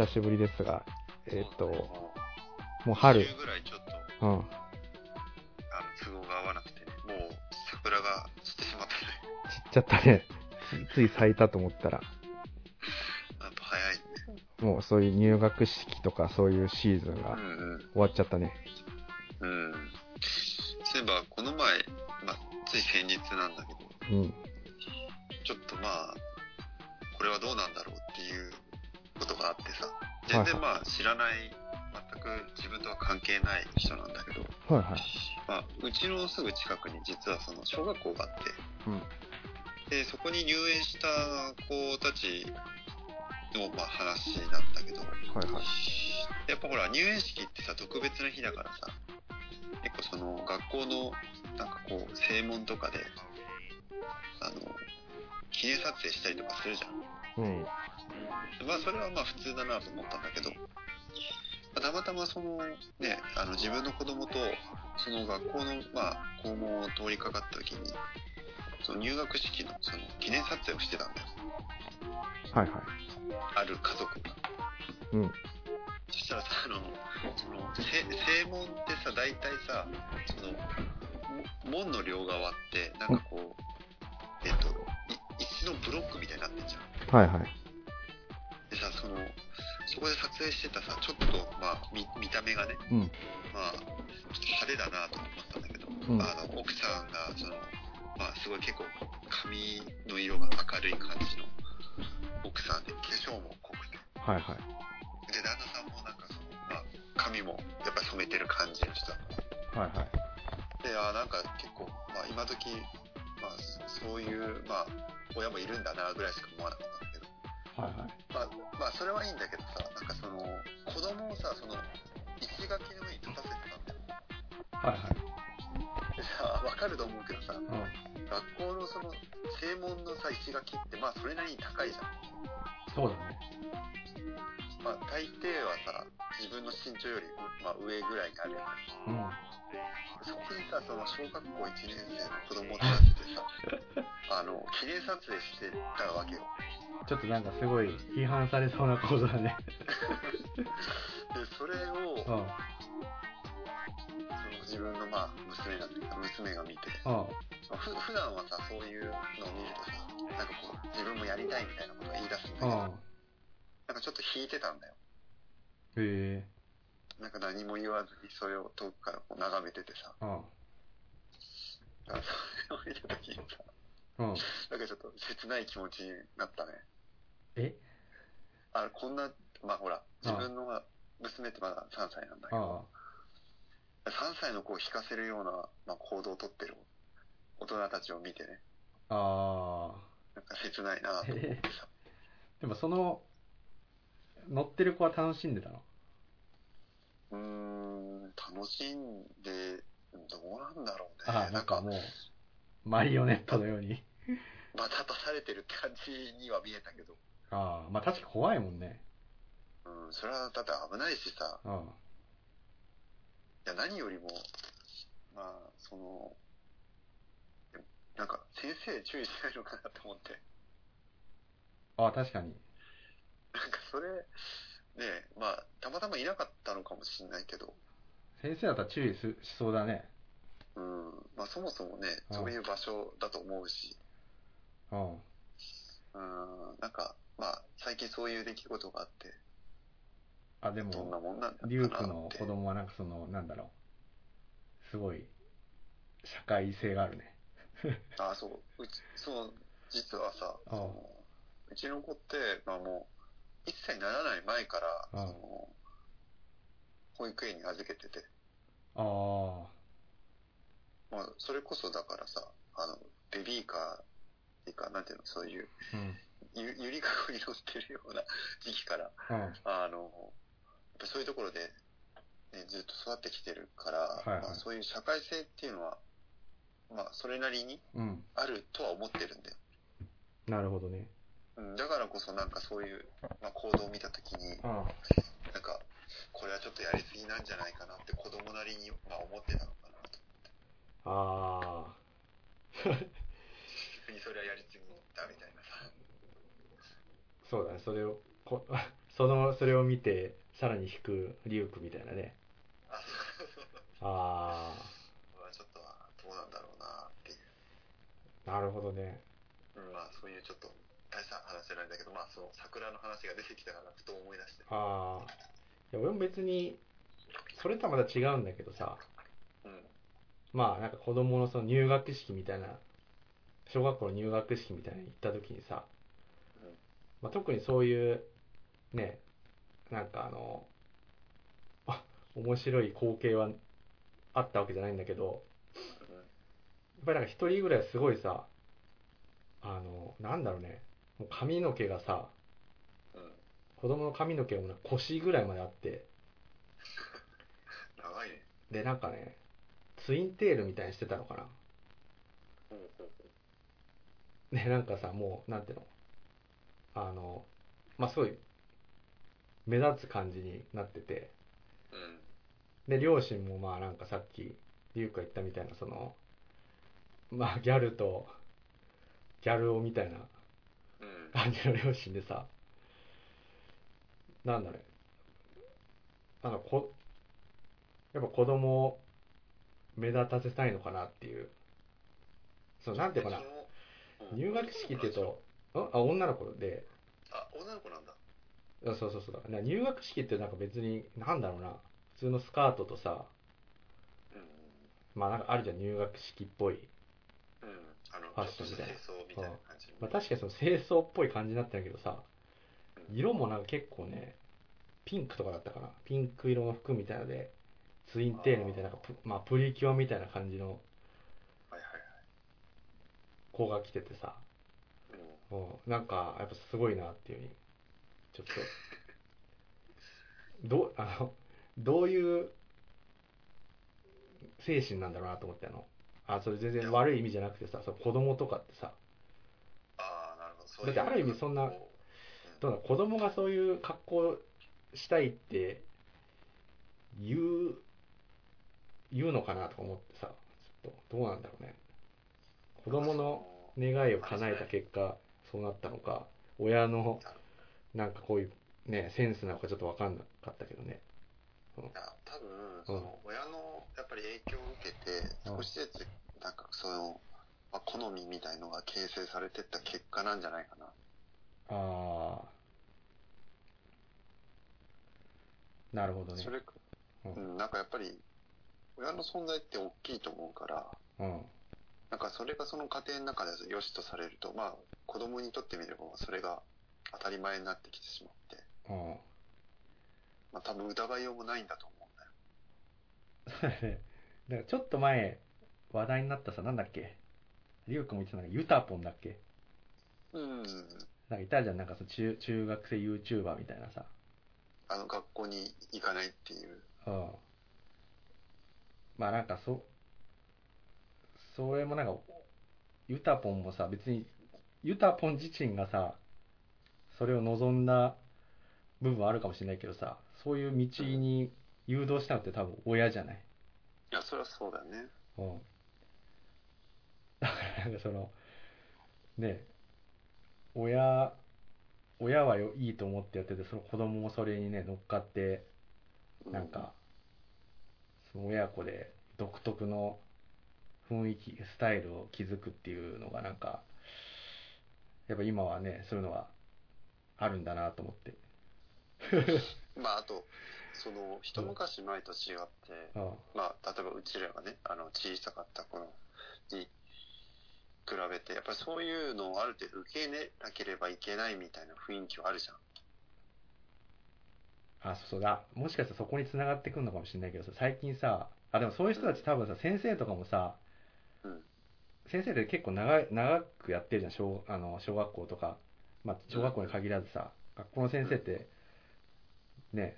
お久しぶりですが、えっ、と、ももう春、冬ぐらいちょっと、うん、あの、都合が合わなくてね、もう桜が散ってしまってね、散っちゃったね。つ つい咲いたと思ったら、やっぱ早いね。もうそういう入学式とかそういうシーズンがうんうん。終わっちゃったね。うん。そういえば、この前、まあ、つい先日なんだけど、うん。は関係ない人なんだけど、はいはい。まあ、うちのすぐ近くに実はその小学校があって、うん。で、そこに入園した子たちの、まあ、話なんだけど、はいはい。やっぱほら、入園式ってさ、特別な日だからさ、結構その、学校の、なんかこう、正門とかで、あの、記念撮影したりとかするじゃん。うん。まあ、それはまあ普通だなと思ったんだけど、まあたまたまその、ね、あの、自分の子供と、その学校の、まあ、校門を通りかかった時に、その入学式の、その、記念撮影をしてたんだよ。はいはい。ある家族が。うん。そしたらさ、あの、その、せ正門ってさ、大体さ、その、も門の両側って、なんかこう、えっと、い石のブロックみたいになってんじゃん。はいはい。そこで撮影してたさ、ちょっと、まあ、見見た目がね、うん。まあ、ちょっと派手だなと思ったんだけど、うんあの、奥さんが、その、まあ、すごい結構、髪の色が明るい感じの奥さんで、化粧も濃くて、はいはい。で、旦那さんもなんかその、まあ、髪もやっぱり染めてる感じの人はいはい。で、あーなんか結構、まあ、今時、まあ、そういう、まあ、親もいるんだな、ぐらいしか思わなかったんだけど、はいはい。まあ、まあ、それはいいんだけどさ、なんかその、子供をさ、その、石垣の上に立たせてたんだよ。はいはい。でさ、わかると思うけどさ、うん。学校のその、正門のさ、石垣って、まあ、それなりに高いじゃん。そうだね。まあ、大抵はさ、自分の身長より、まあ、上ぐらいにあるよね。うん。そこにさ、その小学校1年生の子供を立ててさ、あの、記念撮影してたわけよ。ちょっとなんかすごい批判されそうなことだね。で、それを、うん。その自分のまあ、娘なんだけど、娘が見て、うん。まあふ普段はさ、そういうのを見るとさ、なんかこう、自分もやりたいみたいなことを言い出すんだけど、うん。なんかちょっと引いてたんだよ。へえ。なんか何も言わずにそれを遠くからこう眺めててさ、うん。だからそれを見た時にさ、うん。なんかちょっと切ない気持ちになったね。え？あこんな、まあほら、自分の娘ってまだ3歳なんだけあど、3歳の子を引かせるような、まあ、行動をとってる大人たちを見てね、あ。ああ。なんか切ないなと思ってさ。でもその、乗ってる子は楽しんでたの？うーん、楽しんで、どうなんだろうね。ああ、なんかもう、マリオネットのように。またされてるって感じには見えたけど、ああ、まあ確か怖いもんね。うん、それはだって危ないしさ、うん。いや、何よりも、まあ、その、なんか、先生注意しないのかなって思って。ああ、確かに。なんか、それ、ねまあ、たまたまいなかったのかもしれないけど、先生だったら注意すしそうだね。うん、まあ、そもそもね、うんそういう場所だと思うし、うん。うん、なんか、まあ、最近そういう出来事があって、あ、でどんも、なもんなんだろリュウク。の子供はなんかその、なんだろう。すごい、社会性があるね。あ、そう、うち、そう、実はさ、ああそのうちの子って、まあもう、1歳にならない前から、その、保育園に預けてて、ああ、まあ、それこそだからさ、あの、ベビーカーっていうか、なんていうの、そういう、うん。ゆゆりかごに乗ってるような 時期から、うん。あの、そういうところで、ね、ずっと育ってきてるから、はいはいまあ、そういう社会性っていうのは、まあ、それなりにうん。あるとは思ってるんだよ。なるほどね。うん、だからこそなんかそういう、まあ、行動を見たときに、あなんか、これはちょっとやりすぎなんじゃないかなって子供なりに、まあ、思ってたのかなと。あ。あ逆にそれはやりすぎだみたいなさ。そうだね。それを、こ その、それを見て、さらに引くリュウクみたいなね。あ、そうそうそう。あまあちょっとはどうなんだろうなっていう。あ、なるほどね。うん、まあそういうちょっと大した話じゃないんだけど、まあその桜の話が出てきたからふと思い出して。ああ。いや、俺も別に、それとはまた違うんだけどさ、うん。まあなんか子供のその入学式みたいな、小学校の入学式みたいなの行った時にさ、うんまあ、特にそういう、ね、なんかあの、あ、面白い光景はあったわけじゃないんだけど、うん。やっぱりなんか一人ぐらいすごいさ、あの、なんだろうね、もう髪の毛がさ、うん。子供の髪の毛がもう腰ぐらいまであって、長いね。で、なんかね、ツインテールみたいにしてたのかな。ほうほうほね、なんかさ、もう、なんていうの？あの、まあ、すごい、目立つ感じになってて、う。うん。で、両親もまあなんかさっき、リュウが言ったみたいな、その、まあギャルと、ギャル男みたいなうん。感じの両親でさ、なんだろう、なんかこ、やっぱ子供を目立たせたいのかなっていう、そう、なんていうかな、入学式っていうと、んあ、女の子で、あ、女の子なんだ。あそうそうそうだ。な入学式ってなんか別に、なんだろうな、普通のスカートとさ、うん。まあなんかあるじゃん、入学式っぽい。うん。あの、ファッション清掃みたいな感じ。まあ確かにその清掃っぽい感じになってたけどさ、色もなんか結構ね、ピンクとかだったかな。ピンク色の服みたいなので、ツインテールみたいな、まあプリキュアみたいな感じのはいはい子が来ててさ、はい。うん。うんなんかやっぱすごいなっていうふうに、ちょっと、どう、あの、どういう精神なんだろうなと思ってあの、あ、それ全然悪い意味じゃなくてさ、その子供とかってさ、ああ、なるほど。そうだってある意味そんなどうだ子供がそういう格好したいって言う、言うのかなとか思ってさ、ちょっとどうなんだろうね。子供の願いを叶えた結果、そうなったのか、親のなんかこういうね、センスなのかちょっとわかんなかったけどね。いや多分その親のやっぱり影響を受けてうん。少しずつなんかその、まあ、好みみたいのが形成されてった結果なんじゃないかな。ああ、なるほどね。そ。れ、うん。うん、なんかやっぱり親の存在って大きいと思うからうん。なんかそれがその家庭の中で良しとされるとまあ子供にとってみればそれが当たり前になってきてしまって、うん。まあ、多分疑いようもないんだと思うんだよそうだね。だからちょっと前、話題になったさ、なんだっけ？リュウ君も言ってたんだけど、ユタポンだっけ？うんなんかいたじゃん、なんかその中中学生 YouTuber みたいなさ。あの学校に行かないっていううん。まあなんかそ、それもなんか、ユタポンもさ、別に、ユタポン自身がさ、それを望んだ部分はあるかもしれないけどさ、そういう道に誘導したのって多分親じゃない？いやそれはそうだよねうん。だからなんかその、ね、親、親はよいいと思ってやってて、その子供もそれにね、乗っかって、なんか、その親子で独特の雰囲気、スタイルを築くっていうのがなんか、やっぱ今はね、そういうのはあるんだなと思って。まああとその一昔前と違って、うん。まあ、例えばうちらがね、あの、小さかった頃に比べて、やっぱりそういうのをある程度受け入れなければいけないみたいな雰囲気はあるじゃん。あ、そうそうだ。もしかしたらそこに繋がってくるのかもしれないけどさ、最近さ、あ、でもそういう人たち多分さ、先生とかもさ、うん。先生って結構長い長くやってるじゃん小あの小学校とか、まあ、小学校に限らずさ、学校の先生ってね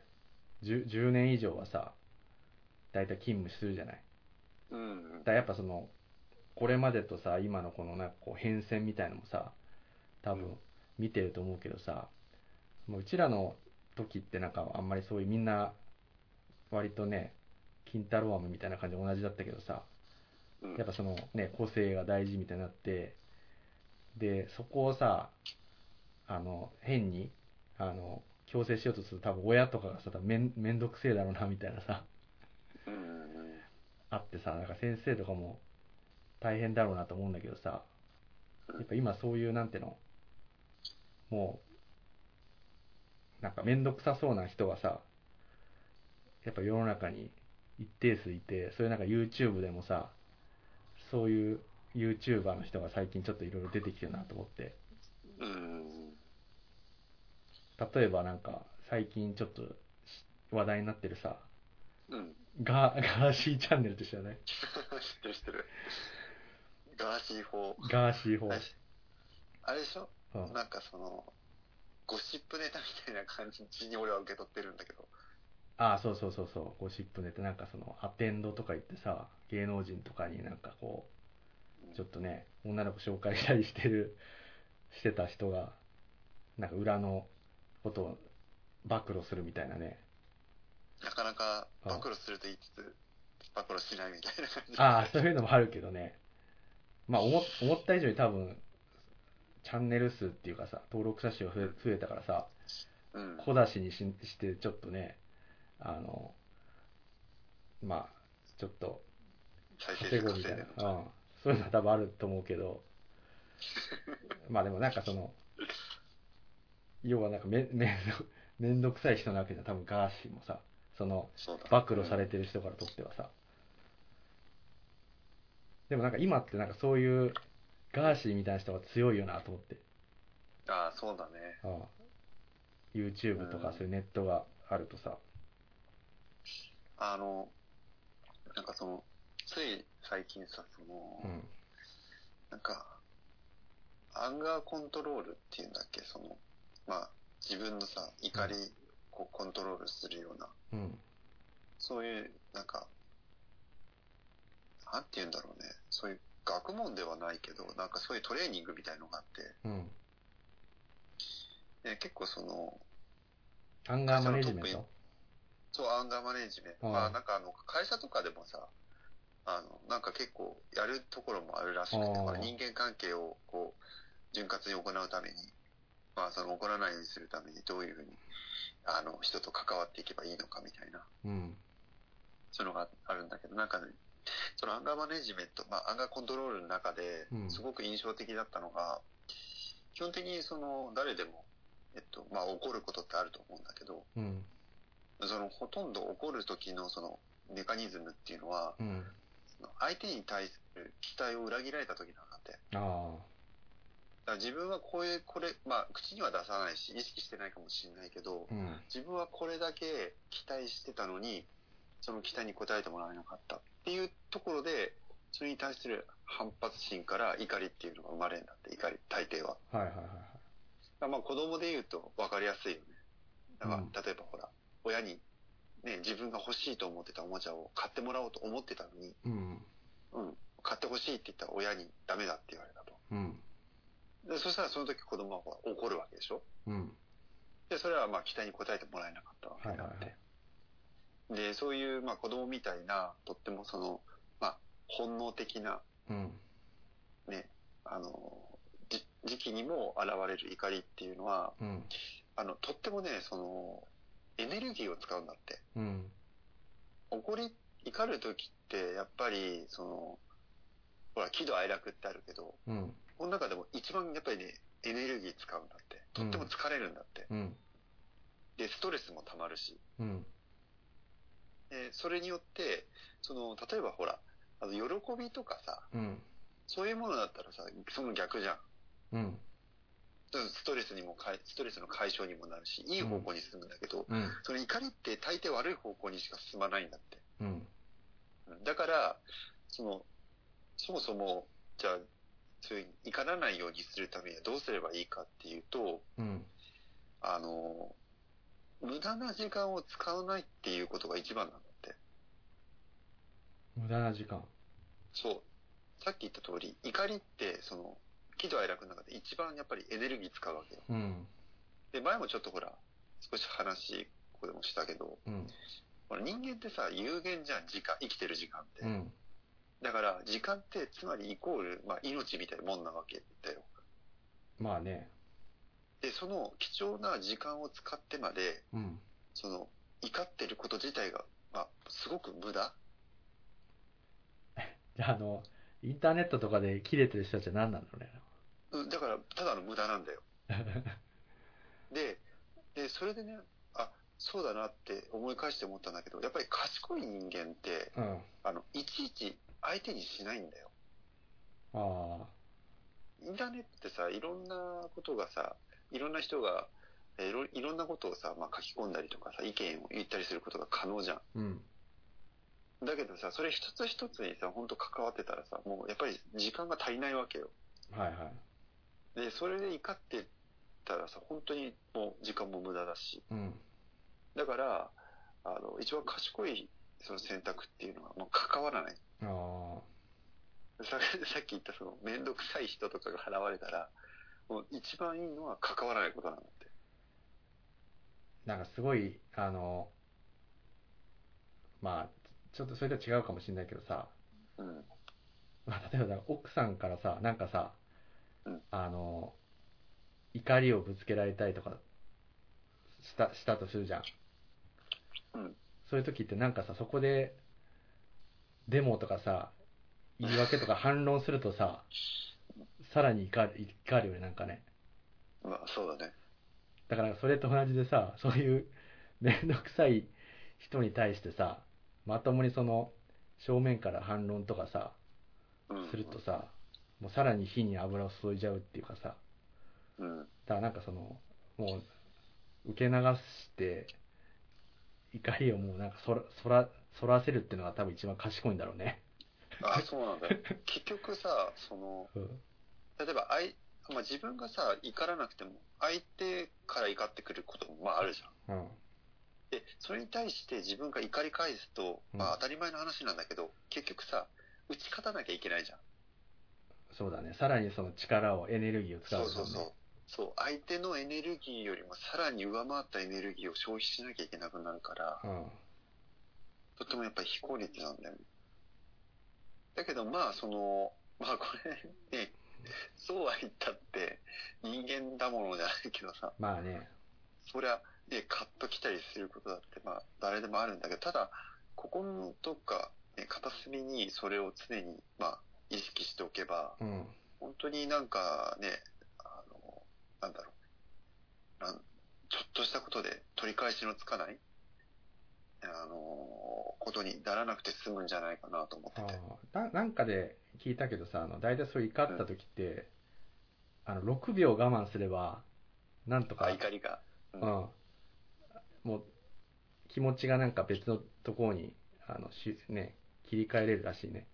10, 10年以上はさ大体勤務するじゃないうん。だからやっぱそのこれまでとさ今のこのなんかこう変遷みたいのもさ多分見てると思うけどさもううちらの時ってなんかあんまりそういうみんな割とね金太郎飴みたいな感じで同じだったけどさうん。やっぱそのね、個性が大事みたいになって、で、そこをさ、あの、変に、あの、強制しようとすると多分親とかがさ、多分めんめんどくせえだろうなみたいなさ、あってさ、なんか先生とかも大変だろうなと思うんだけどさ、やっぱ今そういう、なんていうの、もう、なんかめんどくさそうな人がさ、やっぱ世の中に一定数いて、そういうなんか YouTube でもさ、そういう YouTuber の人が最近ちょっといろいろ出てきてるなと思って、うんうん例えばなんか最近ちょっとし話題になってるさ、うん。ガーガーシーチャンネルって知らない？知ってる知ってる。ガーシー法。ガーシー法。あ。れあれでしょ？うん。なんかそのゴシップネタみたいな感じに俺は受け取ってるんだけど。ああ、そうそうそうそう、ゴシップネタ、なんかその、アテンドとか行ってさ、芸能人とかになんかこう、ちょっとね、女の子紹介したりしてる、してた人が、なんか裏のことを暴露するみたいなね。なかなかあ暴露すると言いつつ暴露しないみたいな感じ。ああ、そういうのもあるけどね。まあ、思思った以上に多分、チャンネル数っていうかさ、登録者数が増え増えたからさ、うん。小出しにしして、ちょっとね、あの、まあ、ちょっと、稼ごうみたいな、うん、そういうのは多分あると思うけど、まあでもなんかその、要はなんかめ めんどめんどくさい人なわけじゃん、多分ガーシーもさ、その、そうだ暴露されてる人からとってはさ。でもなんか今ってなんかそういうガーシーみたいな人が強いよなと思って。ああそうだねああ YouTube とかうんそういうネットがあるとさ。あのなんかそのつい最近さその、うん。なんかアンガーコントロールっていうんだっけそのまあ自分のさ怒りこうコントロールするような。うん。そういうなんかなんて言うんだろうね。そういう学問ではないけどなんかそういうトレーニングみたいのがあって。うん。で結構そのアンガーマネジメント？そうアンガーマネジメント。まあなんかあの会社とかでもさあのなんか結構やるところもあるらしくて人間関係をこう潤滑に行うためにまあその怒らないようにするためにどういうふうにあの人と関わっていけばいいのかみたいなうん。そういうのがあるんだけどなんかねそのアンガーマネジメント、まあ、アンガーコントロールの中でうんすごく印象的だったのが、基本的にその誰でも、えっとまあ、怒ることってあると思うんだけどうん。そのほとんど怒る時のそのメカニズムっていうのはうん。その相手に対する期待を裏切られた時なんだってだ自分はこういうこれ、まあ、口には出さないし意識してないかもしれないけどあ。うん。自分はこれだけ期待してたのにその期待に応えてもらえなかったっていうところでそれに対する反発心から怒りっていうのが生まれるんだって怒り大抵ははいはいはいまあ子供で言うと分かりやすいよねだからうん例えばほら親に、ね、自分が欲しいと思ってたおもちゃを買ってもらおうと思ってたのに、うん。うん、買ってほしいって言ったら親にダメだって言われたとうん。でそしたらその時子供は怒るわけでしょ？うん。でそれはまあ期待に応えてもらえなかったわけはいで。でそういう、まあ、子供みたいなとってもその、まあ、本能的な、うん。ね、あのじ時期にも現れる怒りっていうのはうん。あのとってもねそのエネルギーを使うんだってうん。怒り怒る時ってやっぱりそのほら喜怒哀楽ってあるけどうん。この中でも一番やっぱりねエネルギー使うんだってとっても疲れるんだって、うん。でストレスもたまるしうん。でそれによってその例えばほらあの喜びとかさうん。そういうものだったらさその逆じゃんうん。ストレスにもかいストレスの解消にもなるしいい方向に進むんだけど、うん。その怒りって大抵悪い方向にしか進まないんだってうん。うんだからそのそもそもじゃあそういう怒らないようにするためにはどうすればいいかっていうとうん。あの無駄な時間を使わないっていうことが一番なんだって無駄な時間。そうさっき言った通り怒りってその喜怒哀楽の中で一番やっぱりエネルギー使うわけようん。で前もちょっとほら少し話ここでもしたけどうん。人間ってさ有限じゃん時間生きてる時間って、うん。だから時間ってつまりイコール、まあ、命みたいなもんなわけだよまあね。で、その貴重な時間を使ってまで、うん。その、怒ってること自体が、まあ、すごく無駄？じゃあ、あの、インターネットとかで切れてる人たちは何なんだろうね？うん、だから、ただの無駄なんだよ。で、で、それでね、あ、そうだなって思い返して思ったんだけど、やっぱり賢い人間って、うん。あの、いちいち相手にしないんだよ。あインターネットってさ、いろんなことがさ、いろんな人が、えーいろいろんなことをさ、まあ、書き込んだりとかさ、意見を言ったりすることが可能じゃん。あ。うん。だけどさ、それ一つ一つにさ、本当関わってたらさ、もうやっぱり時間が足りないわけよ。はいはい。で、それで怒ってたらさ、本当にもう時間も無駄だし。うん。だから、あの、一番賢いその選択っていうのはもう関わらない。ああ。さ さっき言ったその、めんどくさい人とかが現れたら、もう一番いいのは関わらないことなんだって。なんかすごい、あの、まあ、ちょっとそれとは違うかもしれないけどさ、うん。まあ、例えば奥さんからさ、なんかさ、うんあの、怒りをぶつけられたりとかした、したとするじゃん。うん。そういう時ってなんかさ、そこで、デモとかさ、言い訳とか反論するとさ、さらに怒る、怒るよね、なんかね。まあ、そうだね。だからそれと同じでさ、そういう めんどくさい人に対してさ、まともにその正面から反論とかさ、うん。するとさ、もうさらに火に油を注いじゃうっていうかさ、うん。だからなんかその、もう受け流して、怒りをもうなんかそら、そら、そらせるっていうのが多分一番賢いんだろうね。あ、そうなんだよ。結局さ、その、うん。例えば、あい、まあ、自分がさ、怒らなくても、相手から怒ってくることも、まあ、あるじゃん。うん。で、それに対して自分が怒り返すと、うんまあ、当たり前の話なんだけど、結局さ、打ち勝たなきゃいけないじゃん。そうだね。さらにその力を、エネルギーを使う。そうそうそう。そう、相手のエネルギーよりもさらに上回ったエネルギーを消費しなきゃいけなくなるから、うん。とってもやっぱり非効率なんだよね。だけどまあその、まあこれね、そうは言ったって人間だものじゃないけどさ、まあね。そりゃね、カッと来たりすることだってまあ誰でもあるんだけど、ただ、心のどっか、ね、片隅にそれを常にまあ意識しておけば、うん。本当になんかね、あの、なんだろう。なんちょっとしたことで取り返しのつかない、あの、ことにならなくて済むんじゃないかなと思ってあて。あななんかで聞いたけどさ、あの大体そういう怒った時って、あの6秒我慢すれば、なんとか、あ、怒りが。ううん、もう気持ちがなんか別のところにあのし、ね、切り替えれるらしいね。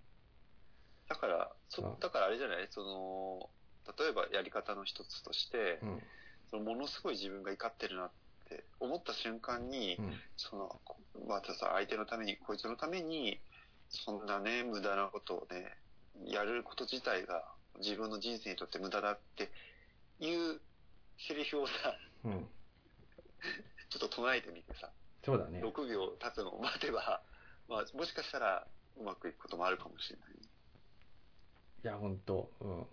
だから、うそんだからあれじゃない？その、例えばやり方の一つとして、うん。そのものすごい自分が怒ってるなって思った瞬間に、うん。その、またさ、相手のために、こいつのために、そんなね、無駄なことをね、やること自体が自分の人生にとって無駄だっていうセリフをさ、うん。ちょっと唱えてみてさ、そうだね。6秒経つのを待てば、まあ、もしかしたらうまくいくこともあるかもしれない。いや、ほんと。うん。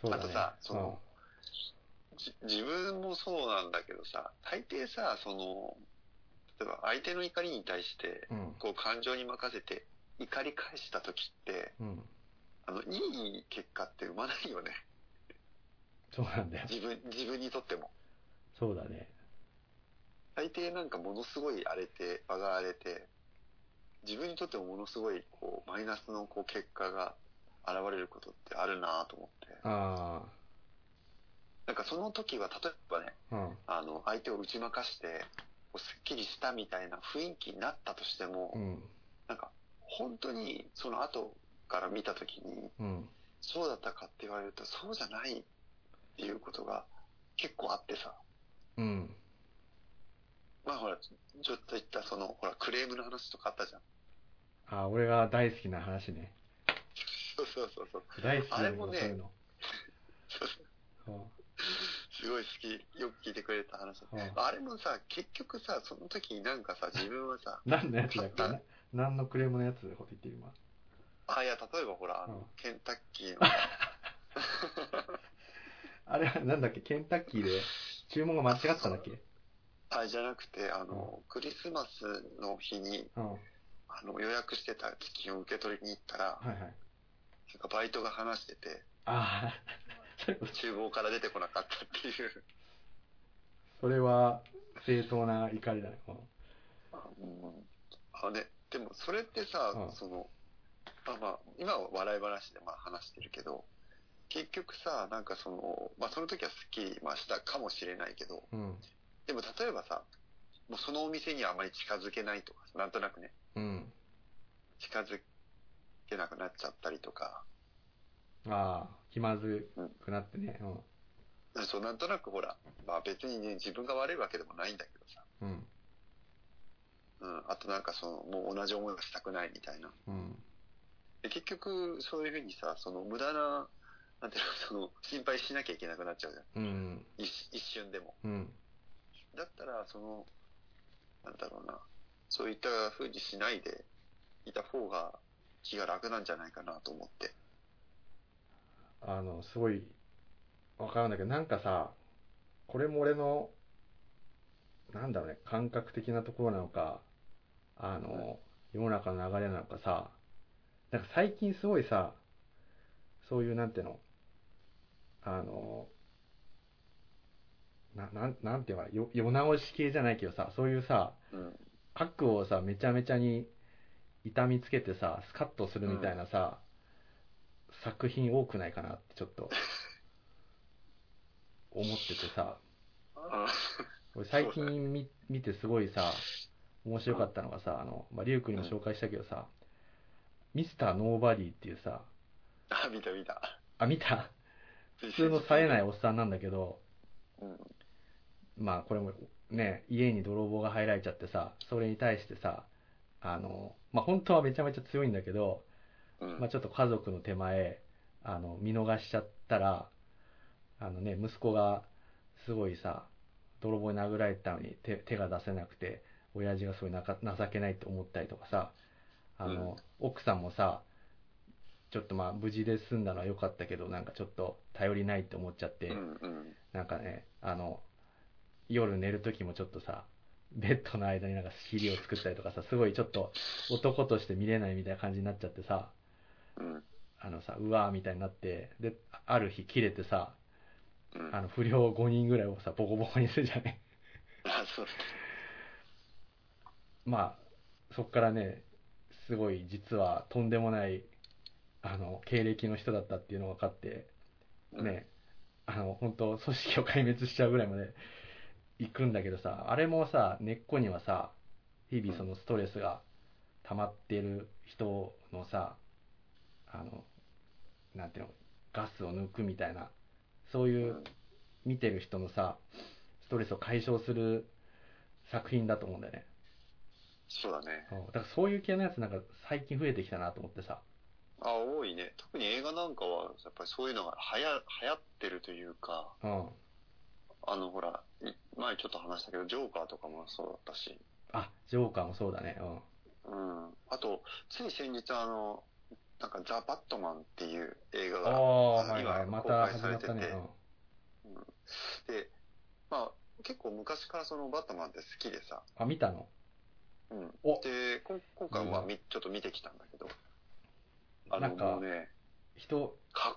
そうだね。あとさそのじ自分もそうなんだけどさ、大抵さ、その、例えば相手の怒りに対して、うん。うん。こう感情に任せて怒り返した時って、うん。あの、いい結果って生まないよね。そうなんだよ。自分、自分にとっても。そうだね。大抵なんかものすごい荒れて、場が荒れて、自分にとってもものすごい、こう、マイナスのこう結果が現れることってあるなと思って。あなんかその時は、例えばね、あ。うん。あの、相手を打ち負かして、すっきりしたみたいな雰囲気になったとしても、うん。なんか、本当にその後から見た時に、うん。そうだったかって言われると、そうじゃないっていうことが結構あってさ。うん。まあほら、ちょっと言ったその、ほら、クレームの話とかあったじゃん。あ、俺が大好きな話ね。そうそうそうそう。大好きなあれもね そう。そうすごい好き。よく聞いてくれた話。うんあれもさ、結局さ、その時になんかさ、自分はさ、何のやつだっけ？たな何のクレームのやつのこと言ってる今？あ、いや、例えばほら、あのうんケンタッキーの、あ あれはなんだっけ、ケンタッキーで注文が間違ったんだっけ？あれじゃなくて、あの、クリスマスの日に、うん。はいあの、予約してたチキンを受け取りに行ったら、はい。なんかバイトが話してて、ああ、厨房から出てこなかったっていう。それは正当な怒りだね。あね、でもそれってさ、うんその、まあまあ、今は笑い話でまあ話してるけど、結局さ、なんかその、まあその時はスッキリ、まあ、したかもしれないけど、うん。でも例えばさ、もうそのお店にはあまり近づけないとか、なんとなくね、うん。近づけなくなっちゃったりとか、ああ、気まずくなってね。そうなんとなくほら、まあ別にね、自分が悪いわけでもないんだけどさ、うん。うん。うん、あとなんかその、もう同じ思いがしたくないみたいな。うん。で結局、そういうふうにさ、その無駄な、なんていうの、その、心配しなきゃいけなくなっちゃうじゃん。うん。一一瞬でも。うん。だったら、その、なんだろうな、そういったふうにしないでいた方が気が楽なんじゃないかなと思って。あの、すごい、わかるんだけど、なんかさ、これも俺の、なんだろうね、感覚的なところなのか、あの、世の中の流れなのかさ、なんか最近すごいさ、そういう、なんていうの、あの、な、なん、なんていうのかな、よ、世直し系じゃないけどさ、そういうさ、うん。悪をさ、めちゃめちゃに痛みつけてさ、スカッとするみたいなさ、作品多くないかなってちょっと。思っててさ、あ俺最近見見てすごいさ、面白かったのがさ、あの、まあ、リュウ君にも紹介したけどさ、ミスターノーバディっていうさ、あ、見た見た。あ、見た？普通の冴えないおっさんなんだけど、うん。まあこれもね、家に泥棒が入られちゃってさ、それに対してさ、あの、まあ本当はめちゃめちゃ強いんだけど、うん。まあちょっと家族の手前、あの、見逃しちゃったら、あのね、息子がすごいさ、泥棒に殴られたのに手手が出せなくて、親父がすごいなか情けないと思ったりとかさ、あの、奥さんもさ、ちょっとまあ無事で済んだのは良かったけど、なんかちょっと頼りないって思っちゃって、うんうん。なんかね、あの、夜寝る時もちょっとさ、ベッドの間になんか尻を作ったりとかさ、すごいちょっと男として見れないみたいな感じになっちゃってさ、うん。あのさ、うわーみたいになって、で、ある日切れてさ、うん。あの、不良5人ぐらいをさ、ボコボコにするじゃない。あ、そう。まあ、そっからね、すごい実はとんでもない、あの、経歴の人だったっていうのが分かって、うん。ね、あの、本当組織を壊滅しちゃうぐらいまで行くんだけどさ、あれもさ、根っこにはさ、日々そのストレスが溜まってる人のさ、あの、なんていうの、ガスを抜くみたいな、そういううん見てる人のさ、ストレスを解消する作品だと思うんだよね。そうだね。うんだからそういう系のやつなんか最近増えてきたなと思ってさ。あ、多いね。特に映画なんかは、やっぱりそういうのが流行流行ってるというか、うん。あの、ほら、い前ちょっと話したけど、ジョーカーとかもそうだったし、あ、ジョーカーもそうだね。うん。うん。あと、つい先日、あの、なんか、ザ・バットマンっていう映画あが。今公開されてて。始まったね。で、まあ、結構昔からそのバットマンって好きでさ、うん。あ、見たの？うん。お。で、こん今回はうん。みちょっと見てきたんだけど、あの、なんかもうね、人、か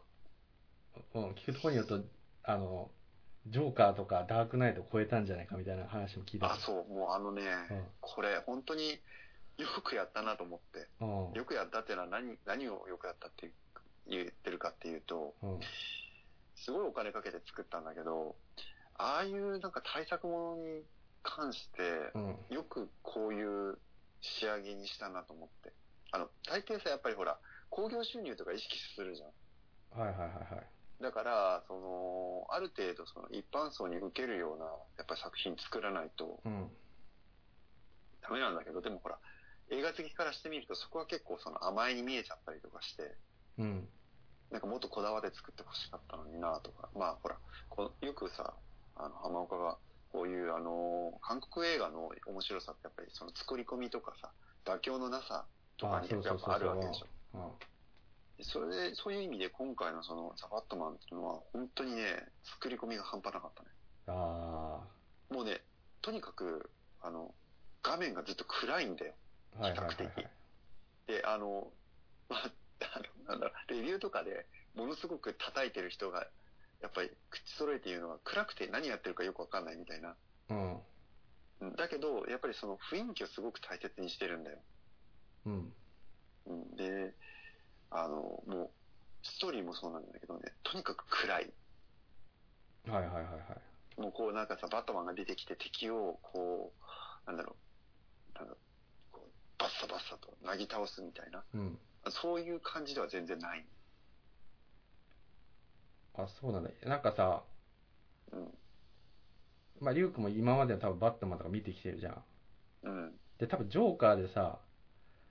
うん、聞くところによると、あの、ジョーカーとかダークナイトを超えたんじゃないかみたいな話も聞いた。あ、そう、もうあのね、これ、本当によくやったなと思って、うん。うん。よくやったっていうのは何、何をよくやったって言ってるかっていうと、うん。すごいお金かけて作ったんだけど、ああいうなんか対策ものに関して、うん。よくこういう仕上げにしたなと思って。あの、大抵さ、やっぱりほら、興行収入とか意識するじゃん。はいはいはいはい。だから、その、ある程度その一般層に受けるような、やっぱり作品作らないとうん。ダメなんだけど、でもほら、映画好きからしてみるとそこは結構その甘えに見えちゃったりとかして、うん。なんかもっとこだわって作ってほしかったのになとか、まあほら、こうよくさ、あの、浜岡が、こういうあの、韓国映画の面白さってやっぱりその作り込みとかさ、妥協のなさとかあに。やっぱあるわけでしょ。うん。それで、そういう意味で今回のそのザ・バットマンっていうのは本当にね、作り込みが半端なかったね。あもうね、とにかく、あの、画面がずっと暗いんだよ。比較。で、あの、まあ、あのなんだレビューとかでものすごく叩いてる人が、やっぱり口揃えて言うのは暗くて何やってるかよくわかんないみたいな。うん。うんだけど、やっぱりその雰囲気をすごく大切にしてるんだよ。うん。うん、で、あの、もう、ストーリーもそうなんだけどね、とにかく暗い。はいはいはいはい。もうこうなんかさ、バットマンが出てきて敵をこう、なんだろうバッサバッサとなぎ倒すみたいな、うん。そういう感じでは全然ない。あ、そうなんだ。なんかさ、うん。まあ、リュウクも今までの多分バットマンとか見てきてるじゃん。うん。で、多分ジョーカーでさ、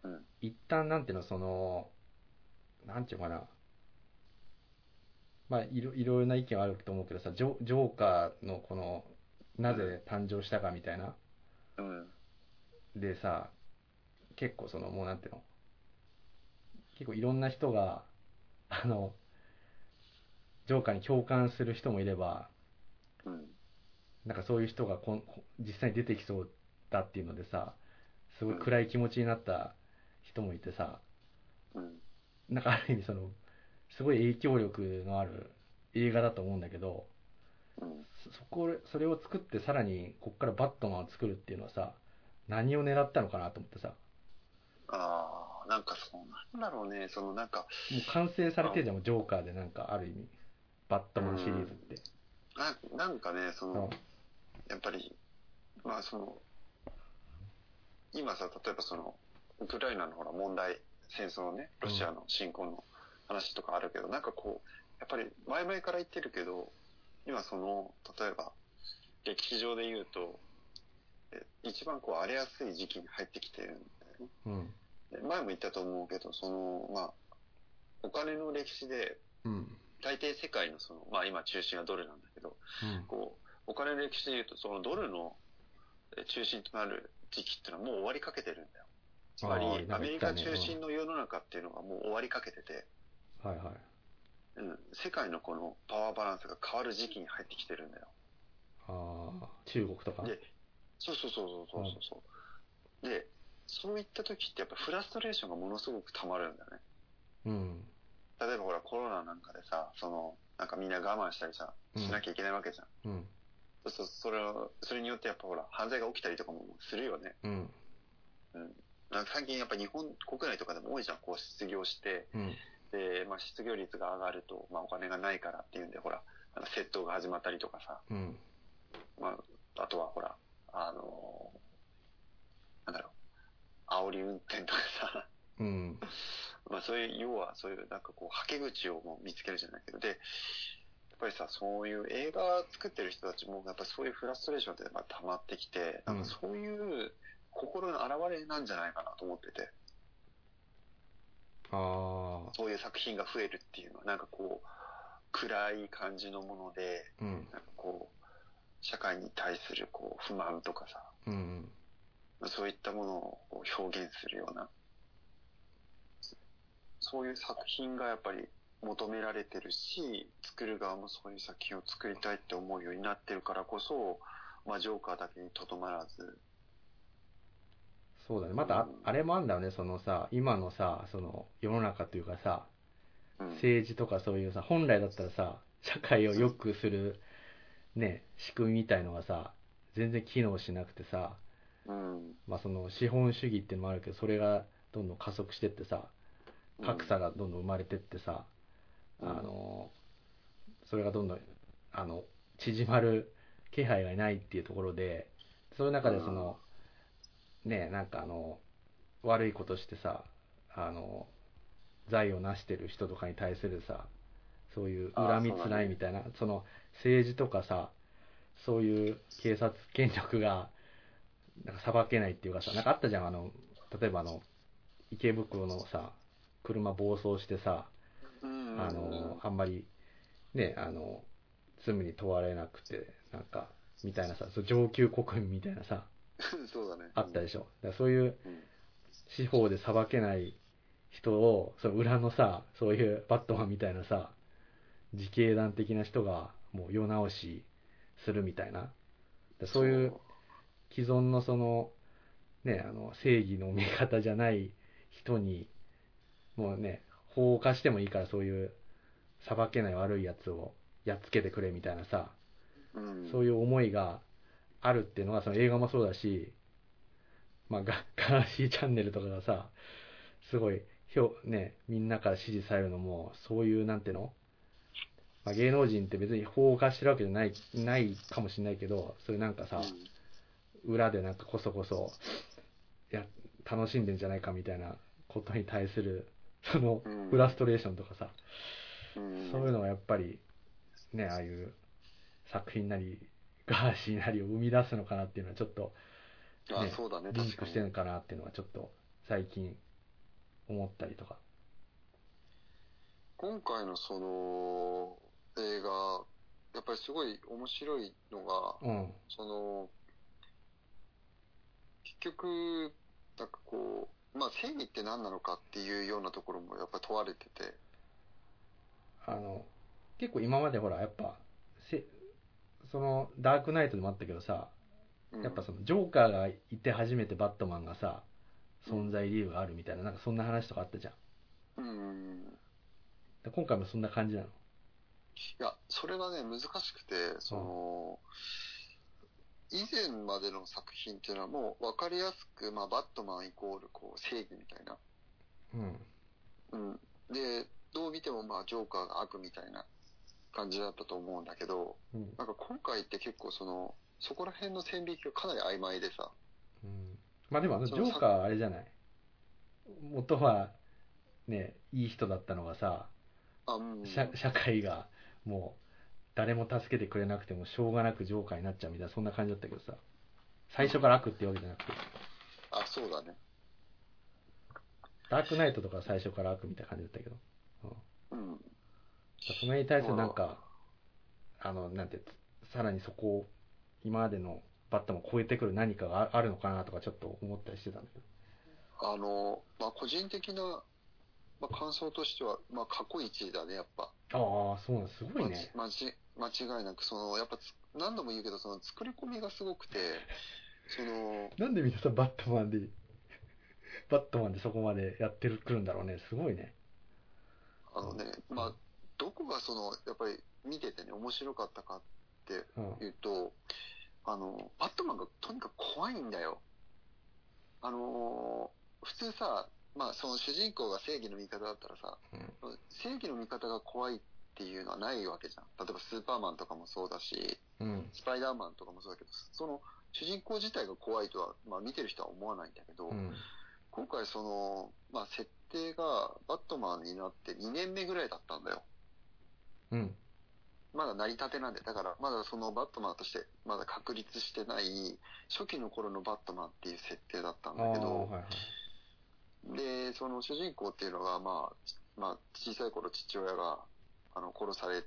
うん。一旦なんていうの、その、なんていうのかな。まあ、いろいろな意見はあると思うけどさ、ジョジョーカーのこの、なぜ誕生したかみたいな。うん。でさ、結構その、もうなんていうの？結構いろんな人が、あの、ジョーカーに共感する人もいれば、うん。なんかそういう人がこん実際に出てきそうだっていうのでさ、すごい暗い気持ちになった人もいてさ、うん。なんかある意味その、すごい影響力のある映画だと思うんだけど、うん。そこ、それを作ってさらにこっからバットマンを作るっていうのはさ、何を狙ったのかなと思ってさ、ああ、なんかそうなんだろうね、そのなんか、う完成されてるじゃん、もうジョーカーでなんかある意味、バットマンシリーズって。ななんかね、そうんの、やっぱり、まあその、今さ、例えばその、ウクライナのほら問題、戦争のね、ロシアの侵攻の話とかあるけど、なんかこう、やっぱり前々から言ってるけど、今その、例えば、歴史上で言うと、え一番こう荒れやすい時期に入ってきてるんだよね。うん。で前も言ったと思うけど、その、まあ、お金の歴史で、うん。大抵世界のその、まあ今中心はドルなんだけど、うん。こう、お金の歴史で言うと、そのドルのえ中心となる時期っていうのはもう終わりかけてるんだよ。つまりアメリカ中心の世の中っていうのがもう終わりかけてて、はいはい。うん、世界のこのパワーバランスが変わる時期に入ってきてるんだよ。ああ、中国とか？で、そうそうそうそうそうそう。で、そういった時ってやっぱフラストレーションがものすごく溜まるんだよね。うん。例えばほらコロナなんかでさ、その、なんかみんな我慢したりさ、うんしなきゃいけないわけじゃん。うん。そうするとそれを、それによってやっぱほら、犯罪が起きたりとかもするよね。うん。うん。なんか最近やっぱ日本国内とかでも多いじゃん、こう失業して、うん。で、まあ失業率が上がると、まあお金がないからっていうんで、ほら、なんか窃盗が始まったりとかさ、うん。まあ、あとはほら、あのなんだろう、煽り運転とかさ、うん。まあそういう、要はそういうなんかこう、はけ口をもう見つけるじゃないけど、で、やっぱりさ、そういう映画作ってる人たちも、やっぱそういうフラストレーションってまあ溜まってきて、なんかそういう心の表れなんじゃないかなと思ってて、ああ、そういう作品が増えるっていうのは、なんかこう、暗い感じのもので、うん。なんかこう、社会に対するこう不満とかさ、うん。まあそういったものを表現するような、そういう作品がやっぱり求められてるし、作る側もそういう作品を作りたいって思うようになってるからこそ、まあ、ジョーカーだけにとどまらず、そうだね。またあ、あれもあんだよね。そのさ、今のさ、その世の中というかさ、うん、政治とかそういうさ、本来だったらさ、社会を良くする、ね、仕組みみたいのがさ、全然機能しなくてさ、うん、まあその資本主義っていうのもあるけど、それがどんどん加速してってさ、格差がどんどん生まれてってさ、うん。あの、それがどんどん、あの、縮まる気配がないっていうところで、そういう中でその、ね、なんかあの、悪いことしてさ、あの、財を成してる人とかに対するさ、そういう恨みつらいみたいな、その政治とかさ、そういう警察権力が、なんか裁けないっていうかさ、なんかあったじゃん、あの、例えばあの、池袋のさ、車暴走してさ、うん、あの、あんまり、ね、あの、罪に問われなくて、なんか、みたいなさ、そう上級国民みたいなさ、そうだね。あったでしょ。だそういううん、司法で裁けない人を、その裏のさ、そういうバットマンみたいなさ、自警団的な人がもう世直しするみたいな。でそういう既存のその、ね、あの、正義の味方じゃない人に、もうね、法を犯してもいいからそういう、裁けない悪いやつをやっつけてくれみたいなさ、うん、そういう思いがあるっていうのは、その映画もそうだし、まあ、ガガーシーチャンネルとかがさ、すごい、ひょね、みんなから支持されるのも、そういう、なんていうの、まあ、芸能人って別に法を犯してるわけじゃない、ないかもしれないけど、そういうなんかさ、裏でなんかこそこそ、や、楽しんでんじゃないかみたいなことに対する、そのうん、フラストレーションとかさ、うん、そういうのはやっぱり、ね、ああいう作品なり、ガーシーなりを生み出すのかなっていうのはちょっとねあそうだねリンクしてるのかなっていうのはちょっと最近思ったりとか。今回のその映画やっぱりすごい面白いのがうん。その結局なんかこうまあ正義って何なのかっていうようなところもやっぱり問われててあの、結構今までほら、やっぱ、せその、ダークナイトでもあったけどさ、うんやっぱその、ジョーカーがいて初めてバットマンがさ、存在理由があるみたいな、なんかそんな話とかあったじゃん。うんで今回もそんな感じなの？いやそれがね難しくてその、以前までの作品っていうのはもう分かりやすく、まあ、バットマンイコールこう正義みたいな。うん。うん、でどう見てもまあジョーカーが悪みたいな感じだったと思うんだけどうん。なんか今回って結構そのそこら辺の線引きがかなり曖昧でさ。うん。まあでもあのジョーカーあれじゃない？元はねいい人だったのがさあ、うん、社社会がもう誰も助けてくれなくてもしょうがなくジョーカーになっちゃうみたいなそんな感じだったけどさ。最初から悪ってわけじゃなくて。あそうだね。ダークナイトとか最初から悪みたいな感じだったけど、うん、うん。そのに対するなんかあのなんてさらにそこを今までのバットマンを超えてくる何かがああるのかなとかちょっと思ったりしてたんだけど。あのまあ個人的な、まあ、感想としては、まあ、過去一だねやっぱああそうなんすごいねまち間違いなくそのやっぱつ何度も言うけどその作り込みがすごくてそのなんでみんなさ、バットマンで、バットマンでそこまでやってるくるんだろうね。すごいね。あのね、まあ、どこがその、やっぱり見ててね、面白かったかってうん。いうと、あの、バットマンがとにかく怖いんだよ。あのー普通さ、まあ、その主人公が正義の味方だったらさ、正義の味方が怖いっていうのはないわけじゃん。例えばスーパーマンとかもそうだし、うん。スパイダーマンとかもそうだけど、その主人公自体が怖いとは、まあ見てる人は思わないんだけど、うん。今回その、まあ設定がバットマンになって2年目ぐらいだったんだよ。うん。まだ成り立てなんで、だからまだそのバットマンとしてまだ確立してない初期の頃のバットマンっていう設定だったんだけど、はいはい。で、その主人公っていうのが、まあ、ちまあ、小さい頃父親が、あの、殺され、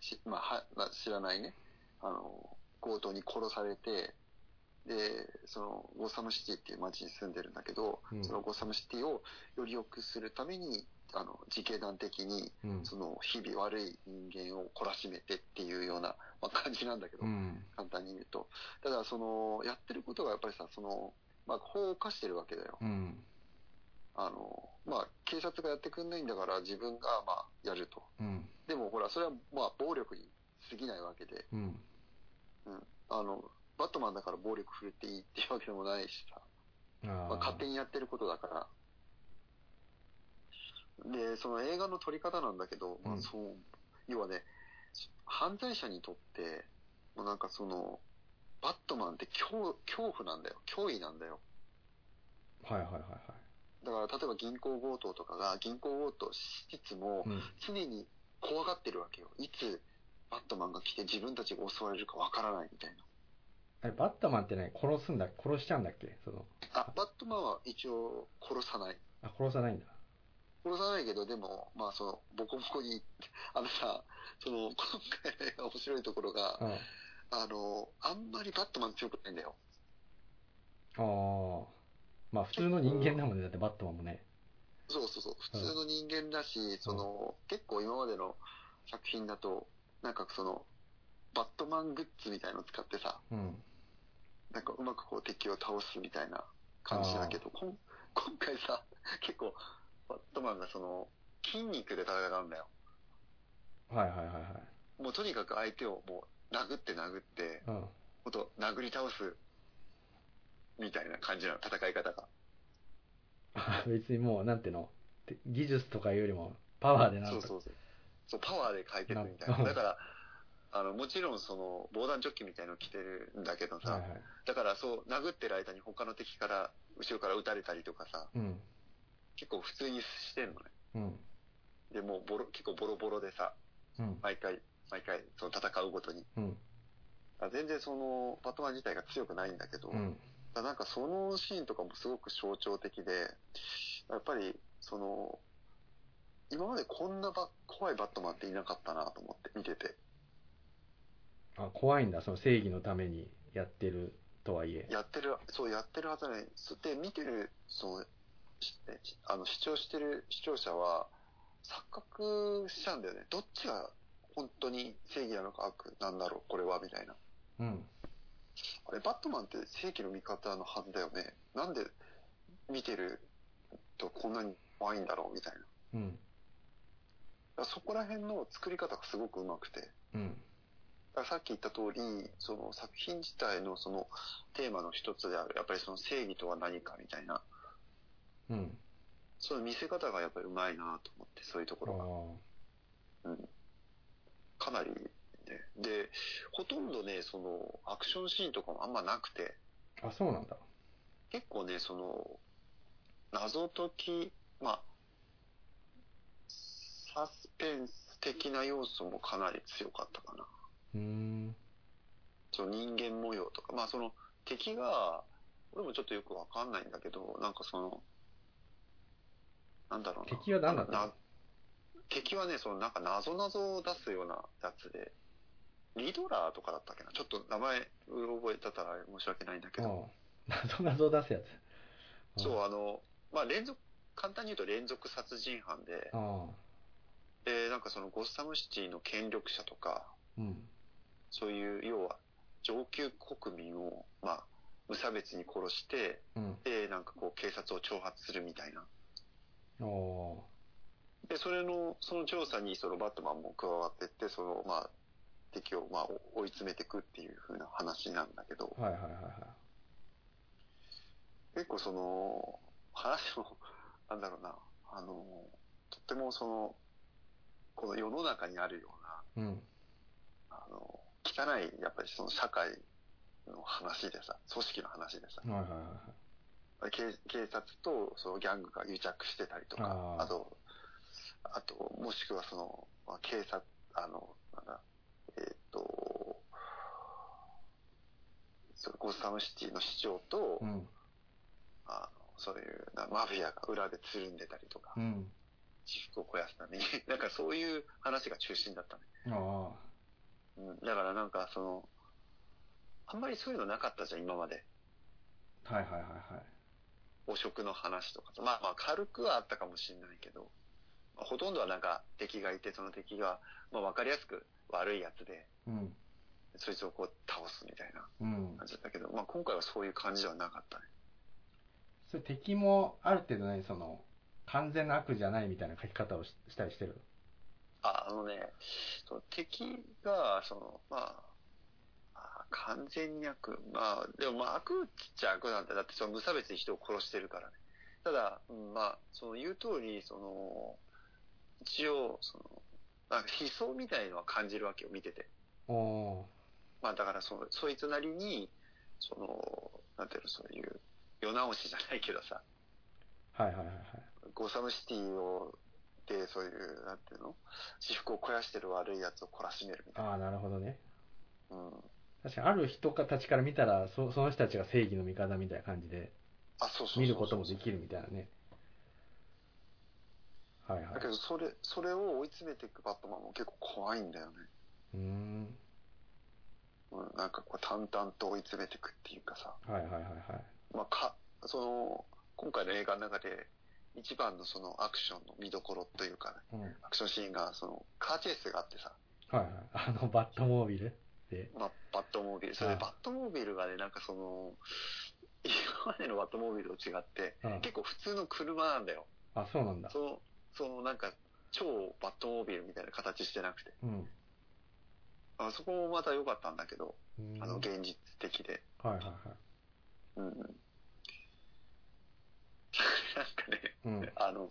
しまあ、は、まあ、知らないね、あの、強盗に殺されて、で、その、ゴッサムシティっていう街に住んでるんだけど、うんそのゴッサムシティをより良くするために、あの、自警団的に、うん。その、日々悪い人間を懲らしめてっていうような、まあ、感じなんだけど、うん。簡単に言うと。ただ、その、やってることがやっぱりさ、その、まあ、法を犯してるわけだよ。うん。あの、まあ、警察がやってくんないんだから自分が、まあ、やると。うん。でも、ほら、それは、まあ、暴力に過ぎないわけで、うん。あの、バットマンだから暴力振るっていいっていうわけでもないしさ、あまあ、あ。勝手にやってることだから。で、その映画の撮り方なんだけど、まあ、うんそう、要はね、犯罪者にとって、もうなんかその、バットマンって恐恐怖なんだよ。脅威なんだよ。はいはいはいはい。だから、例えば銀行強盗とかが、銀行強盗しつつも、うん。常に怖がってるわけよ。いつバットマンが来て自分たちが襲われるかわからないみたいあれ、バットマンってね、殺すんだ、殺しちゃうんだっけ？その、な。あ、バットマンは一応殺さない。あ、殺さないんだ。殺さないけど、でも、まあその、ボコボコに、あのさ、その、今回面白いところが、うん。あの、あんまりバットマン強くないんだよ。ああ。まあ普通の人間だもんね、だってバットマンもね。そうそうそう、普通の人間だし、その、結構今までの作品だと、なんかその、バットマングッズみたいの使ってさ、うん。なんかうまくこう敵を倒すみたいな感じだけど、こん今回さ、結構、バットマンがその、筋肉で戦うんだよ。はいはいはいはい。もうとにかく相手をもう殴って殴って、うん。ほんと殴り倒す、みたいな感じなの、戦い方が。あ 別にもう、なんていうの、て技術とかよりも、パワーでなんとそうそうそう。そう、パワーで解決みたいなな。だから、あの、もちろんその、防弾チョッキみたいの着てるんだけどさ、はいはい。だからそう、殴ってる間に他の敵から、後ろから撃たれたりとかさ、うん。結構普通にしてんのね。うん。で、もうボロ、結構ボロボロでさ、うん。毎回、毎回、その戦うごとに。うん。あ全然その、バットマン自体が強くないんだけど、うん。だなんかそのシーンとかもすごく象徴的で、やっぱり、その、今までこんなバ怖いバットマンっていなかったなと思って見てて。あ、怖いんだ、その正義のためにやってるとはいえ。やってる、そうやってるはずなのに、そで、見てる、その、しあの、視聴してる視聴者は、錯覚しちゃうんだよね。どっちが本当に正義なのか悪なんだろう、これは、みたいな。うん。あれ、バットマンって正義の味方のはずだよね。なんで見てるとこんなに怖いんだろう、みたいな。うん。らそこら辺の作り方がすごくうまくて。うん。だからさっき言った通り、その作品自体のそのテーマの一つである、やっぱりその正義とは何かみたいな、うん。その見せ方がやっぱりうまいなと思って、そういうところが。うん。かなり、ね。で、ほとんどね、その、アクションシーンとかもあんまなくて、ああ、そうなんだ。結構ね、その、謎解き、まあ、サスペンス的な要素もかなり強かったかな。うーん。その人間模様とか、まあその敵が、俺もちょっとよくわかんないんだけど、なんかその、なんだろうな。敵は何だ敵はね、そのなんか謎々を出すようなやつで、リドラーとかだったっけな？ちょっと名前覚えてたら申し訳ないんだけど。謎謎を出すやつ。そう、あの、まあ連続、簡単に言うと連続殺人犯で。で、なんかそのゴッサムシティの権力者とか、うん。そういう、要は上級国民を、まあ、無差別に殺して、うん。で、なんかこう警察を挑発するみたいな。おで、それの、その調査にそのバットマンも加わってって、その、まあ、敵を、まあ、追い詰めていくっていう風な話なんだけど、はいはいはいは結構その、話も、なんだろうな、あの、とってもその、この世の中にあるような、い。うん。あの、汚い、やっぱりその社会の話でさ、組織の話でさ、はいはいはいはい。警警察とそのギャングが癒着してたりとか、あと、あと、もしくはその、まあ、警察、あの、なんだ、えーっ、と、そのゴッサムシティの市長と、うん。あのそういうなマフィアが裏でつるんでたりとか、うん。私服を肥やすために、なんかそういう話が中心だったね。あうん、だからなんかその、あんまりそういうのなかったじゃん、今まで。あ。はいはいはいはい。汚職の話とかさまあまあ軽くはあったかもしれないけど、まあほとんどはなんか敵がいて、その敵が、まあわかりやすく悪いやつで、うん。そいつをこう倒すみたいなうん。感じだったけど、まあ今回はそういう感じではなかったね。それ敵もある程度ね、その、完全な悪じゃないみたいな書き方をししたりしてる？あ、あのね、敵が、その、まあ、あ完全に悪、まあ、でもまあ悪っちゃ悪なんだ。だってその無差別に人を殺してるからね。ただ、うんまあ、その言う通り、その、一応、その、なんか悲壮みたいのは感じるわけよ、見てて。おー。まあだからその、そいつなりに、その、なんていうの、そういう、世直しじゃないけどさ、はいはいはいはい。ゴサムシティを、で、そういう、なんていうの私服を肥やしてる悪い奴を懲らしめるみたいああ、なるほどね。な。うん。確かにある人たちから見たらそ、その人たちが正義の味方みたいな感じで、あ、そうそう見ることもできるみたいなね。はいはいだけ。ど、それ、それを追い詰めていくバットマンも結構怖いんだよね。うーん。うん、なんかこう淡々と追い詰めていくっていうかさ、はいはいはいはい。まあか、その、今回の映画の中で一番のそのアクションの見どころというか、ね、うん。はいアクションシーンが、その、カーチェイスがあってさ、はい。あの、バットモービルで。まあ、バットモービル。それはいでバットモービルがね、なんかその、今までのバットモービルと違って、うん。結構普通の車なんだよ。あ、そうなんだ。その、そのなんか、超バットモービルみたいな形してなくて。うん。あそこもまた良かったんだけど、うんあの、現実的で。はいはいはい。うんうん。なんかね、うん。あの、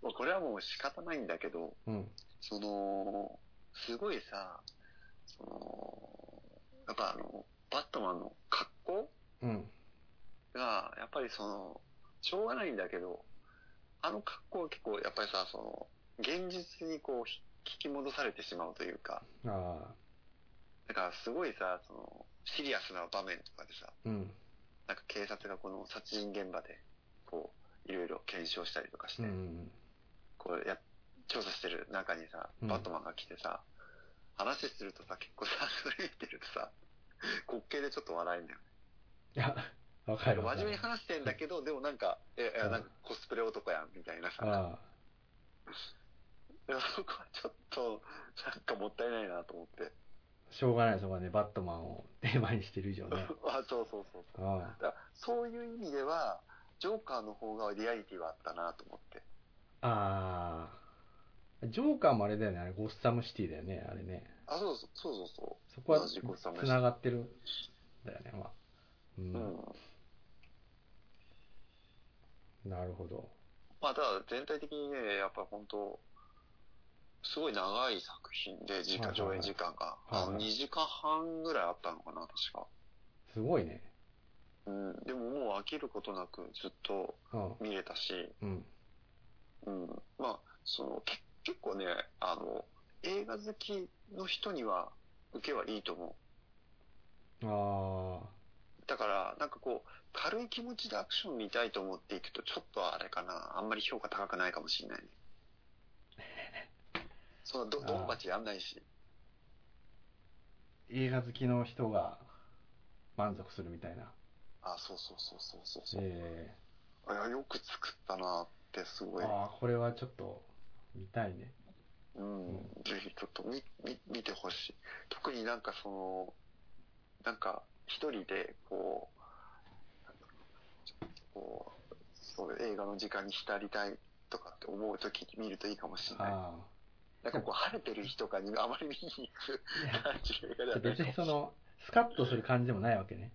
これはもう仕方ないんだけど、うん。その、すごいさ、その、やっぱあの、バットマンの格好うん。が、やっぱりその、しょうがないんだけど、あの格好は結構やっぱりさ、その、現実にこう、ひ引き戻されてしまうというか、ああ。だからすごいさ、その、シリアスな場面とかでさ、うん。なんか警察がこの殺人現場で、こう、いろいろ検証したりとかして、うん。こうや、調査してる中にさ、うんバットマンが来てさ、話するとさ、結構さ、それ見てるとさ、滑稽でちょっと笑えんだよ。いや、わかる。真面目に話してんだけど、でもなんか、いや、いやうんなんかコスプレ男やん、みたいなさ。そこはちょっと、なんかもったいないなと思って。あ。しょうがない、そこはね、バットマンをテーマにしてる以上ね。あ、そうそうそうそう。あだそういう意味では、ジョーカーの方がリアリティはあったなと思って。あ。ああ。ジョーカーもあれだよね、あれ、ゴッサムシティだよね、あれね。あ、そうそうそうそうそそこは同じゴッサムシティ繋がってるんだよね、まあ。うう。ん。うん。なるほど。まあ、ただ全体的にね、やっぱ本当すごい長い作品で、時間、上演時間が。あの、2時間半ぐらいあったのかな、確か。すごいね。うん。でももう飽きることなくずっとうん。見れたし、うん。うん。まあ、その、け結構ね、あの、映画好きの人には受けはいいと思う。あだから、なんかこう、軽い気持ちでアクション見たいと思っていくと、ちょっとあれかな、あんまり評価高くないかもしれないね。その、ど、ドンパチやんないし。ー映画好きの人が満足するみたいな。あ、そうそうそうそうそうそう。えいやよく作ったなってすごい。えああ、これはちょっと見たいね。うん。ぜひちょっと見、見、見てほしい。特になんかその、なんか一人でこう、こう、そう映画の時間に浸りたいとかって思うときに見るといいかもしれない。あなんかこう晴れてる日とかにあまり見に行くあ。感じの映画でいやはない別にその、スカッとする感じでもないわけね。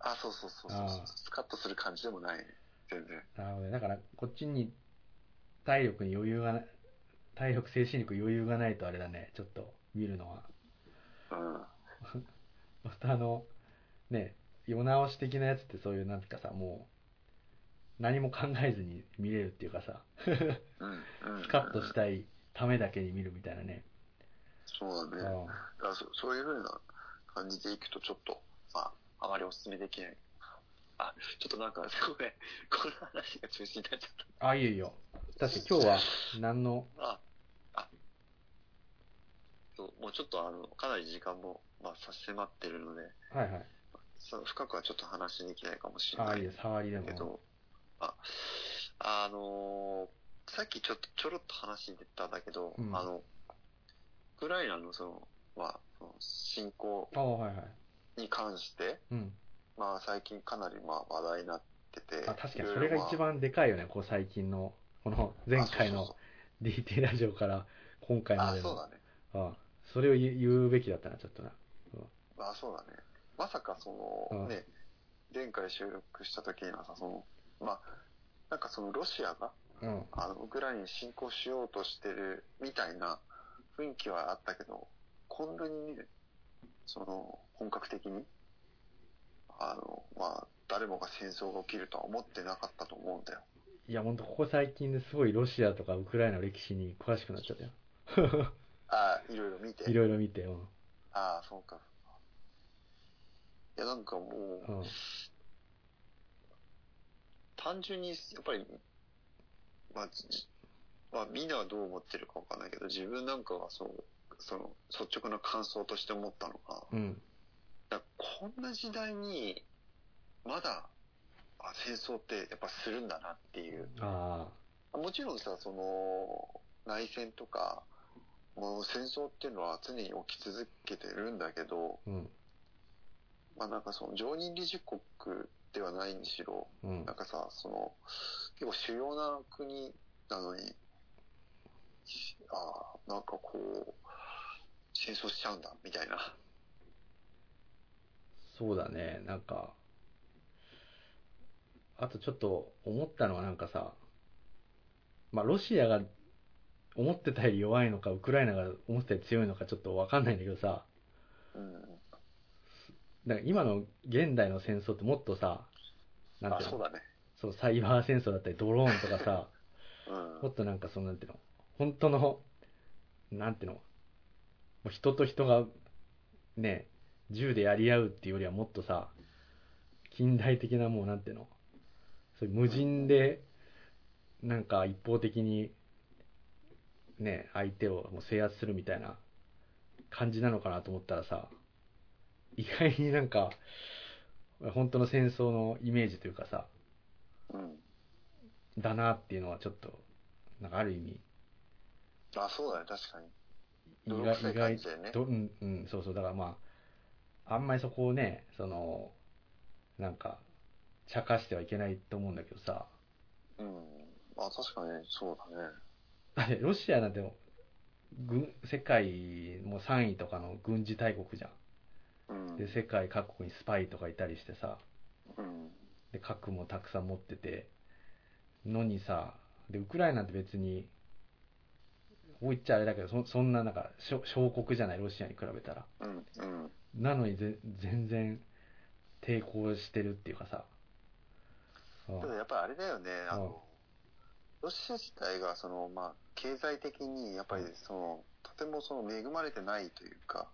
あ、そうそうそうそうスカッとする感じでもないね。全然。なるほどね。だから、こっちに体力に余裕がな、体力、精神力余裕がないとあれだね。ちょっと見るのは。うん。またあの、ね、世直し的なやつってそういうなんかさ、もう、何も考えずに見れるっていうかさ。スカッとしたいためだけに見るみたいなね。そうだね。うんだそそういうふうな感じでいくとちょっと、まあ、あまりお勧めできない。あ、ちょっとなんか、すごい、この話が中心になっちゃっあ、いいよいいよ。確かに今日は何の、た。あ、あ、そう、もうちょっとあの、かなり時間も、まあ、差し迫ってるので、はいはい。深くはちょっと話できないかもしれあ、ないいいよ、触りでも。けど、あ、あのーさっきちょっとちょろっと話に出たんだけど、うんあの、ウクライナのその、まあ、その侵攻あはいはい。に関して、うん。まあ最近かなりまあ話題になってて、あ、確かにそれが一番でかいよね、こう最近の、この前回のまあ DT ラジオから今回まあでの。そうだね。あそれを言う言うべきだったな、ちょっとな。あ、そうだね。まさかその、うんね、前回収録した時にはさ、その、まあ、なんかそのロシアが、うん。あの、ウクライナに侵攻しようとしてるみたいな雰囲気はあったけど、こんなにね、その、本格的に、あの、まあ、誰もが戦争が起きるとは思ってなかったと思うんだよ。いや、ほんとここ最近ですごいロシアとかウクライナの歴史に詳しくなっちゃったよ。あいろいろ見て。いろいろ見て、うん。ああ、そうか。いや、なんかもう、うん。単純に、やっぱり、まあ、じまあ、みんなはどう思ってるかわかんないけど、自分なんかはそう、その、率直な感想として思ったのが、うん。だこんな時代に、まだ、あ戦争ってやっぱするんだなっていう、あもちろんさ、その、内戦とか、もう戦争っていうのは常に起き続けてるんだけど、うん。まあなんかその常任理事国ではないにしろ、うんなん。かさ、その、結構主要な国なのに、ああ、なんかこう、戦争しちゃうんだ、みたいな。そうだね。なんか、あとちょっと思ったのはなんかさ、まあロシアが思ってたより弱いのか、ウクライナが思ってたより強いのかちょっとわかんないんだけどさ、うん。だから今の現代の戦争ってもっとさ、なんあ、ていうの？そうだね。そう、サイバー戦争だったり、ドローンとかさ、うん。もっとなんかその、なんていうの、本当の、なんていうの、もう人と人が、ね、銃でやり合うっていうよりはもっとさ、近代的なもうなんていうの、そういう無人で、なんか一方的に、ね、相手をもう制圧するみたいな感じなのかなと思ったらさ、意外になんか、本当の戦争のイメージというかさ、うん。だなっていうのはちょっと、なんかある意味、あ、そうだね、確かに。意外意外と、うん、うん、そうそう、だからまあ、あんまりそこをね、その、なんか、茶化してはいけないと思うんだけどさ、うん。あ、確かに、そうだね。だってロシアなんて軍、世界も3位とかの軍事大国じゃうんん。。で、世界各国にスパイとかいたりしてさ、うん。で、核もたくさん持ってて、のにさ、で、ウクライナって別に、こう言っちゃあれだけど、そそんななんか、小小国じゃない、ロシアに比べたら。なのにぜ全然抵抗してるっていうかさ。うん。ただやっぱりあれだよね、あうん。の、ロシア自体が、その、まあ、経済的に、やっぱり、その、とてもその恵まれてないというか、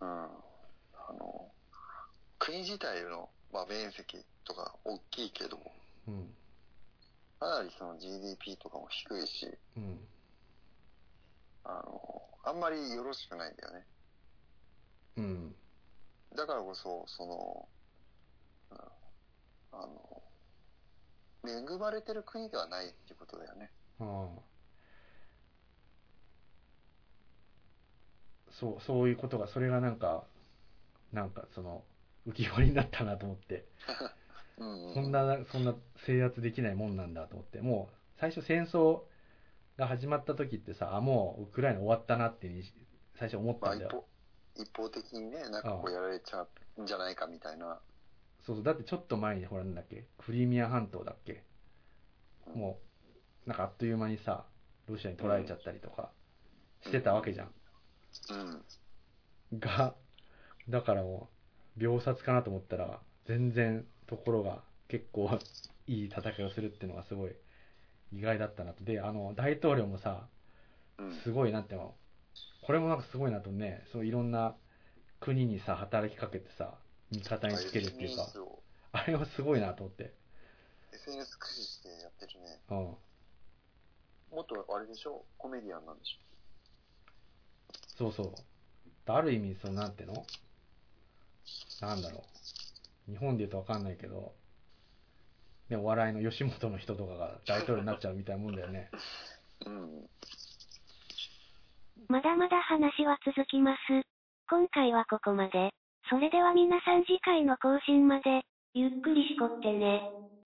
うんうん。あの、国自体の、まあ、面積とか大きいけど、うん。かなりその GDP とかも低いし、うん。あの、あんまりよろしくないんだよね。うん。だからこそ、その、うんあの、恵まれてる国ではないっていうことだよね。うんそう、そういうことが、それがなんか、なんかその、浮き彫りになったなと思って、うん、そん、な、そんな制圧できないもんなんだと思って、もう、最初戦争が始まった時ってさ、あ、もうウクライナ終わったなって最初思ったんだよ。方、一方的にね、なんかこうやられちゃうんじゃないかみたいな。そうそう、だってちょっと前に、ほらなんだっけ、クリミア半島だっけ、もう、なんかあっという間にさ、ロシアに取られちゃったりとかしてたわけじゃん。うん。が、だからもう、秒殺かなと思ったら、全然ところが結構いい戦いをするっていうのがすごい意外だったなと。で、あの、大統領もさ、うん。すごいなんていうの、これもなんかすごいなとね、そういろんな国にさ、働きかけてさ、味方につけるっていうか、あれはすごいなと思って。SNS 駆使してやってるね。うん。もっとあれでしょ？コメディアンなんでしそうそう。ある意味、その、なんていうの？なんだろう。日本で言うとわかんないけど、ね、お笑いの吉本の人とかが大統領になっちゃうみたいなもんだよね。うん。まだまだ話は続きます。今回はここまで。それでは皆さん次回の更新まで、ゆっくりしこってね。